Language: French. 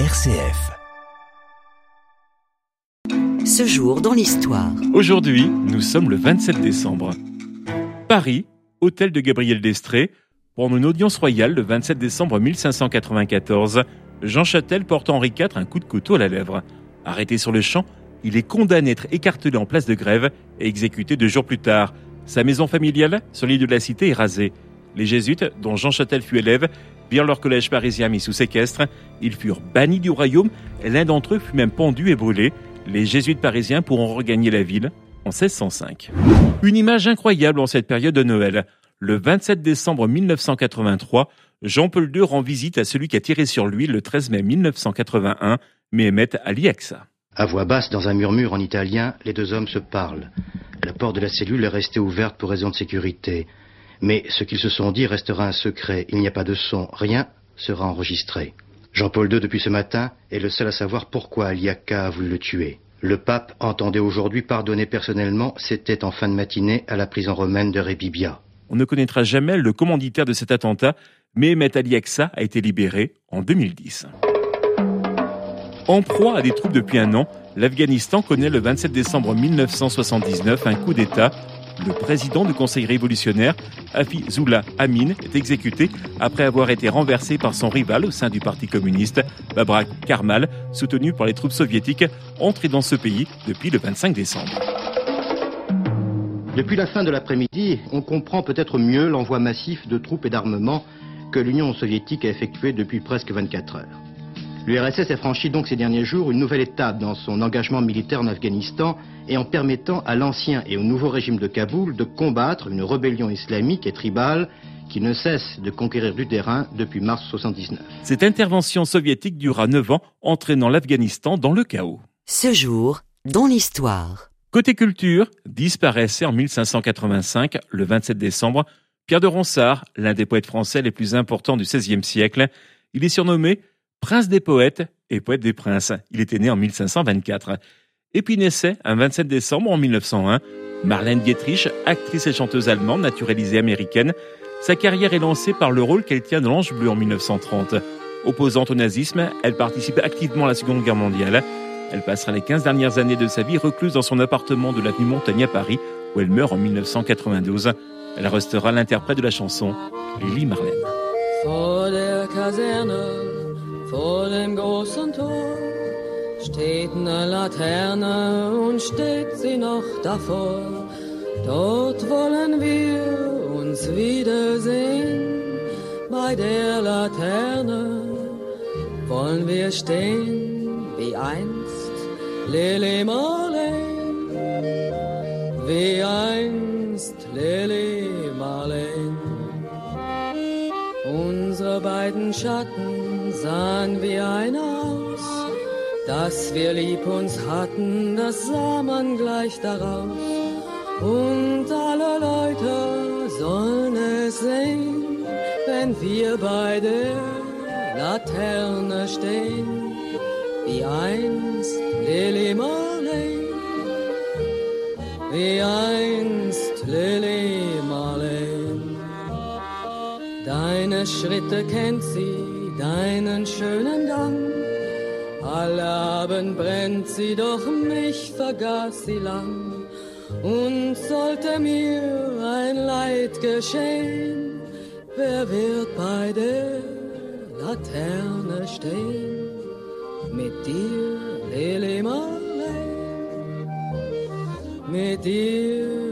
RCF. Ce jour dans l'histoire. Aujourd'hui, nous sommes le 27 décembre. Paris, hôtel de Gabriel d'Estrée. Pendant une audience royale le 27 décembre 1594, Jean Châtel porte Henri IV un coup de couteau à la lèvre. Arrêté sur le champ, il est condamné à être écartelé en place de grève et exécuté deux jours plus tard. Sa maison familiale, sur l'île de la Cité, est rasée. Les jésuites, dont Jean Châtel fut élève, virent leur collège parisien mis sous séquestre. Ils furent bannis du royaume l'un d'entre eux fut même pendu et brûlé. Les jésuites parisiens pourront regagner la ville en 1605. Une image incroyable en cette période de Noël. Le 27 décembre 1983, Jean-Paul II rend visite à celui qui a tiré sur lui le 13 mai 1981, Mehmet Ali Aksa. À voix basse, dans un murmure en italien, les deux hommes se parlent. La porte de la cellule est restée ouverte pour raison de sécurité. Mais ce qu'ils se sont dit restera un secret. Il n'y a pas de son. Rien sera enregistré. Jean-Paul II, depuis ce matin, est le seul à savoir pourquoi Aliaka a voulu le tuer. Le pape entendait aujourd'hui pardonner personnellement. C'était en fin de matinée à la prison romaine de Rébibia. On ne connaîtra jamais le commanditaire de cet attentat, mais Mehmet Ali Aksa a été libéré en 2010. En proie à des troupes depuis un an, l'Afghanistan connaît le 27 décembre 1979 un coup d'État le président du Conseil révolutionnaire, Hafizullah Amin, est exécuté après avoir été renversé par son rival au sein du Parti communiste, Babrak Karmal, soutenu par les troupes soviétiques entrées dans ce pays depuis le 25 décembre. Depuis la fin de l'après-midi, on comprend peut-être mieux l'envoi massif de troupes et d'armements que l'Union soviétique a effectué depuis presque 24 heures. L'URSS a franchi donc ces derniers jours une nouvelle étape dans son engagement militaire en Afghanistan et en permettant à l'ancien et au nouveau régime de Kaboul de combattre une rébellion islamique et tribale qui ne cesse de conquérir du terrain depuis mars 1979. Cette intervention soviétique dura 9 ans, entraînant l'Afghanistan dans le chaos. Ce jour, dans l'histoire. Côté culture, disparaissait en 1585, le 27 décembre, Pierre de Ronsard, l'un des poètes français les plus importants du XVIe siècle. Il est surnommé prince des poètes et poète des princes. Il était né en 1524. Et puis naissait, un 27 décembre en 1901, Marlène Dietrich, actrice et chanteuse allemande naturalisée américaine. Sa carrière est lancée par le rôle qu'elle tient dans l'Ange Bleu en 1930. Opposante au nazisme, elle participe activement à la Seconde Guerre mondiale. Elle passera les 15 dernières années de sa vie recluse dans son appartement de l'avenue Montaigne à Paris, où elle meurt en 1992. Elle restera l'interprète de la chanson Lily Marlène. Vor dem großen Tor steht eine Laterne und steht sie noch davor. Dort wollen wir uns wiedersehen. Bei der Laterne wollen wir stehen wie einst Lili Marleen, wie einst Lili Marleen. Unsere beiden Schatten sahen wie ein aus. Dass wir lieb uns hatten, das sah man gleich daraus. Und alle Leute sollen es sehen, wenn wir bei der Laterne stehen, wie einst Lily Marley, wie einst Lily Marley. Deine Schritte kennt sie, deinen schönen Gang. Alle Abend brennt sie, doch mich vergaß sie lang. Und sollte mir ein Leid geschehen, wer wird bei der Laterne stehen? Mit dir, Lili Marley, mit dir,